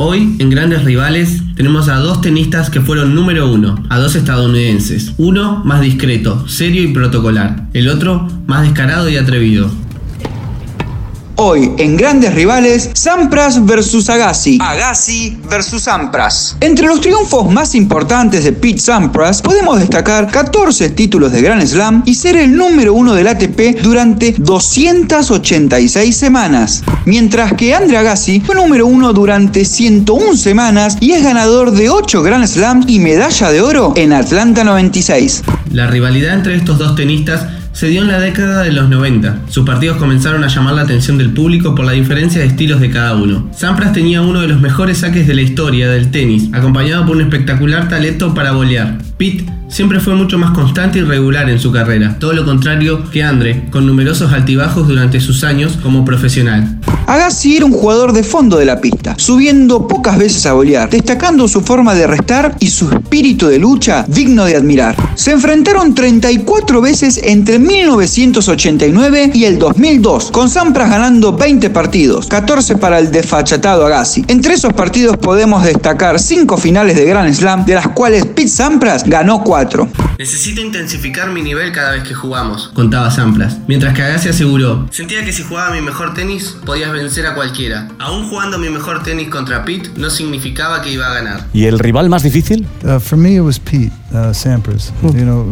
Hoy, en Grandes Rivales, tenemos a dos tenistas que fueron número uno, a dos estadounidenses. Uno más discreto, serio y protocolar. El otro más descarado y atrevido. Hoy, en grandes rivales, Sampras versus Agassi. Agassi versus Sampras. Entre los triunfos más importantes de Pete Sampras, podemos destacar 14 títulos de Grand Slam y ser el número uno del ATP durante 286 semanas. Mientras que Andre Agassi fue número uno durante 101 semanas y es ganador de 8 Grand Slam y medalla de oro en Atlanta 96. La rivalidad entre estos dos tenistas se dio en la década de los 90. Sus partidos comenzaron a llamar la atención del público por la diferencia de estilos de cada uno. Sampras tenía uno de los mejores saques de la historia del tenis, acompañado por un espectacular talento para bolear. Pete siempre fue mucho más constante y regular en su carrera, todo lo contrario que Andre, con numerosos altibajos durante sus años como profesional. Agassi era un jugador de fondo de la pista, subiendo pocas veces a bolear, destacando su forma de restar y su espíritu de lucha digno de admirar. Se enfrentaron 34 veces entre 1989 y el 2002, con Sampras ganando 20 partidos, 14 para el desfachatado Agassi. Entre esos partidos podemos destacar 5 finales de Grand Slam, de las cuales Pete Sampras ganó 4. Necesito intensificar mi nivel cada vez que jugamos, contaba Sampras, mientras que Agassi aseguró, sentía que si jugaba mi mejor tenis podías vencer a cualquiera. Aún jugando mi mejor tenis contra Pete no significaba que iba a ganar. ¿Y el rival más difícil? Uh, for me it was Pete uh, Sampras. You know,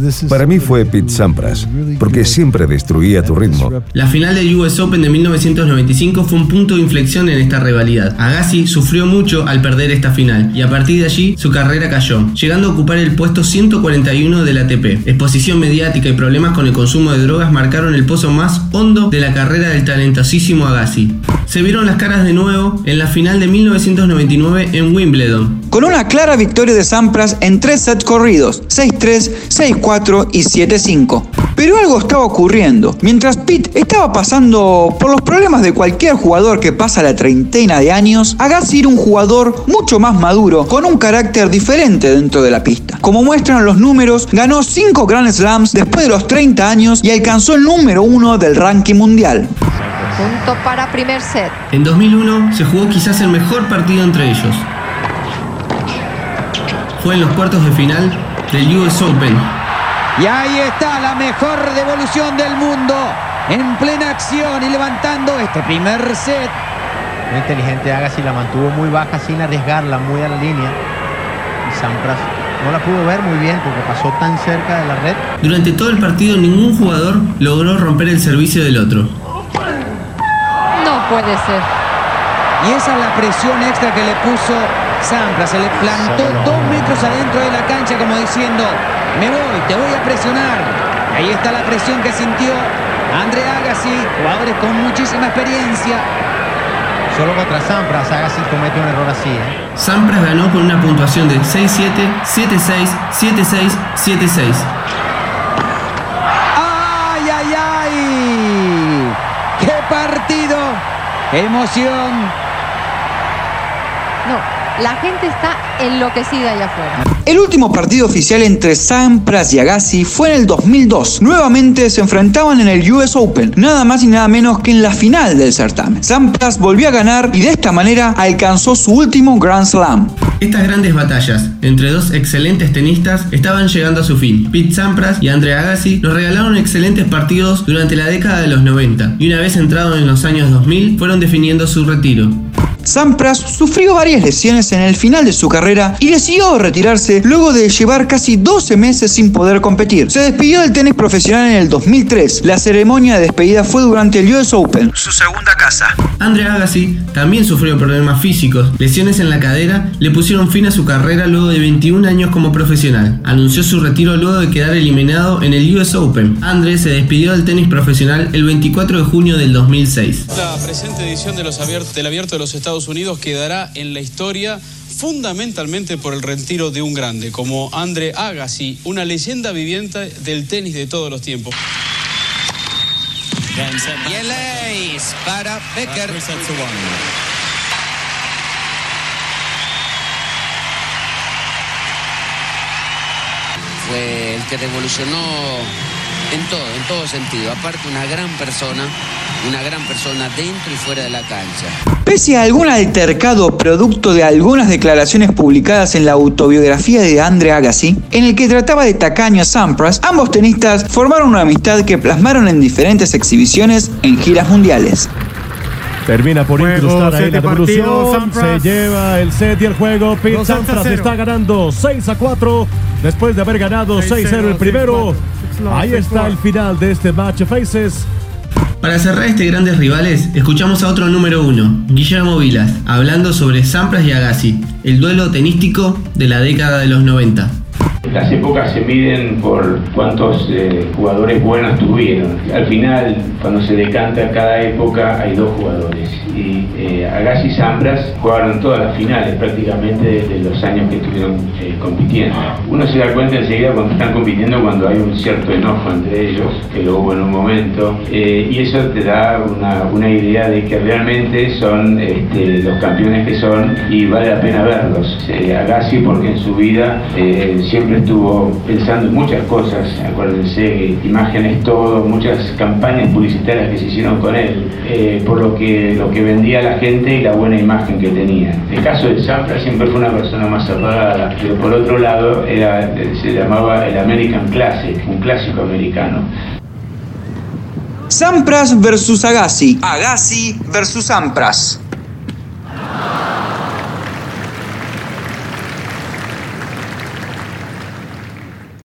this is Para mí fue Pete Sampras, porque siempre destruía tu ritmo. La final del US Open de 1995 fue un punto de inflexión en esta rivalidad. Agassi sufrió mucho al perder esta final y a partir de allí su carrera cayó, llegando a ocupar el puesto 141 del ATP. Exposición mediática y problemas con el consumo de drogas marcaron el pozo más hondo de la carrera del talentosísimo Agassi. Se vieron las caras de nuevo en la final de 1999 en Wimbledon. Con una clara victoria de Sampras en tres sets corridos, 6-3, 6-4 y 7-5. Pero algo estaba ocurriendo. Mientras Pete estaba pasando por los problemas de cualquier jugador que pasa la treintena de años, Agassi era un jugador mucho más maduro, con un carácter diferente dentro de la pista. Como muestran los números, ganó 5 Grand Slams después de los 30 años y alcanzó el número 1 del ranking mundial. Punto para primer set. En 2001 se jugó quizás el mejor partido entre ellos. Fue en los cuartos de final del US Open. Y ahí está la mejor devolución del mundo. En plena acción y levantando este primer set. Muy inteligente Agassi la mantuvo muy baja sin arriesgarla muy a la línea. Y Sampras no la pudo ver muy bien porque pasó tan cerca de la red. Durante todo el partido ningún jugador logró romper el servicio del otro. Puede ser. Y esa es la presión extra que le puso Sampras. Se le plantó dos metros adentro de la cancha como diciendo, me voy, te voy a presionar. Ahí está la presión que sintió André Agassi, jugadores con muchísima experiencia. Solo contra Sampras Agassi comete un error así. ¿eh? Sampras ganó con una puntuación de 6-7, 7-6, 7-6, 7-6. ¡Ay, ay, ay! ¡Qué partido! ¡Qué emoción! No, la gente está enloquecida allá afuera. El último partido oficial entre Sampras y Agassi fue en el 2002. Nuevamente se enfrentaban en el US Open, nada más y nada menos que en la final del certamen. Sampras volvió a ganar y de esta manera alcanzó su último Grand Slam. Estas grandes batallas entre dos excelentes tenistas estaban llegando a su fin. Pete Sampras y Andre Agassi nos regalaron excelentes partidos durante la década de los 90 y una vez entrados en los años 2000 fueron definiendo su retiro. Sampras sufrió varias lesiones en el final de su carrera y decidió retirarse luego de llevar casi 12 meses sin poder competir. Se despidió del tenis profesional en el 2003. La ceremonia de despedida fue durante el US Open, su segunda casa. Andre Agassi también sufrió problemas físicos. Lesiones en la cadera le pusieron fin a su carrera luego de 21 años como profesional. Anunció su retiro luego de quedar eliminado en el US Open. Andre se despidió del tenis profesional el 24 de junio del 2006. La presente edición de los del Abierto de los Estados Unidos quedará en la historia fundamentalmente por el retiro de un grande como Andre Agassi, una leyenda viviente del tenis de todos los tiempos. Y el ace para Becker. Fue el que revolucionó en todo, en todo sentido. Aparte, una gran persona, una gran persona dentro y fuera de la cancha. Pese a algún altercado producto de algunas declaraciones publicadas en la autobiografía de Andre Agassi, en el que trataba de tacaño a Sampras, ambos tenistas formaron una amistad que plasmaron en diferentes exhibiciones en giras mundiales. Termina por incrustar ahí la devolución. Se lleva el set y el juego. Pete Sampras está ganando 6 a 4 después de haber ganado 6-0 el primero. Ahí está el final de este match Faces. Para cerrar este grandes rivales, escuchamos a otro número uno, Guillermo Vilas, hablando sobre Sampras y Agassi, el duelo tenístico de la década de los 90. Las épocas se miden por cuántos eh, jugadores buenos tuvieron. Al final, cuando se decanta cada época, hay dos jugadores. Y eh, Agassi y Sampras jugaron todas las finales prácticamente desde los años que estuvieron eh, compitiendo. Uno se da cuenta enseguida cuando están compitiendo cuando hay un cierto enojo entre ellos, que lo hubo en un momento, eh, y eso te da una, una, idea de que realmente son este, los campeones que son y vale la pena verlos. Agassi porque en su vida siempre estuvo pensando en muchas cosas, acuérdense, imágenes todo, muchas campañas publicitarias que se hicieron con él, eh, por lo que, lo que vendía la gente y la buena imagen que tenía. El caso de Sampras siempre fue una persona más apagada, pero por otro lado se llamaba el American Classic, un clásico americano. Sampras versus Agassi. Agassi versus Sampras.